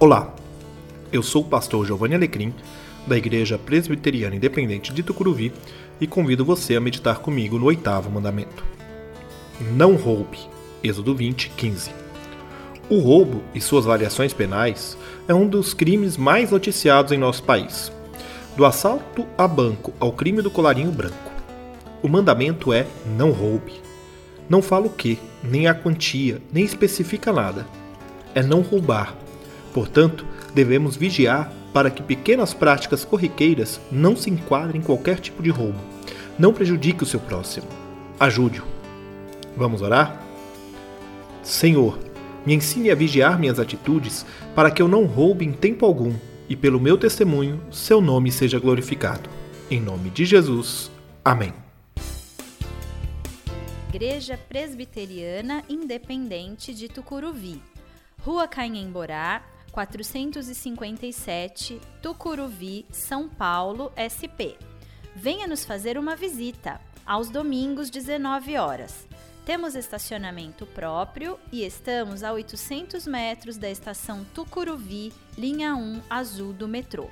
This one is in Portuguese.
Olá, eu sou o pastor Giovanni Alecrim, da Igreja Presbiteriana Independente de Tucuruvi, e convido você a meditar comigo no oitavo mandamento. Não roube. Êxodo 20, 15. O roubo e suas variações penais é um dos crimes mais noticiados em nosso país. Do assalto a banco ao crime do colarinho branco. O mandamento é não roube. Não fala o que, nem a quantia, nem especifica nada. É não roubar Portanto, devemos vigiar para que pequenas práticas corriqueiras não se enquadrem em qualquer tipo de roubo. Não prejudique o seu próximo. Ajude-o. Vamos orar? Senhor, me ensine a vigiar minhas atitudes para que eu não roube em tempo algum e, pelo meu testemunho, seu nome seja glorificado. Em nome de Jesus. Amém. Igreja Presbiteriana Independente de Tucuruvi, Rua Canhemborá, 457, Tucuruvi, São Paulo, SP. Venha nos fazer uma visita, aos domingos, 19 horas. Temos estacionamento próprio e estamos a 800 metros da estação Tucuruvi, linha 1 azul do metrô.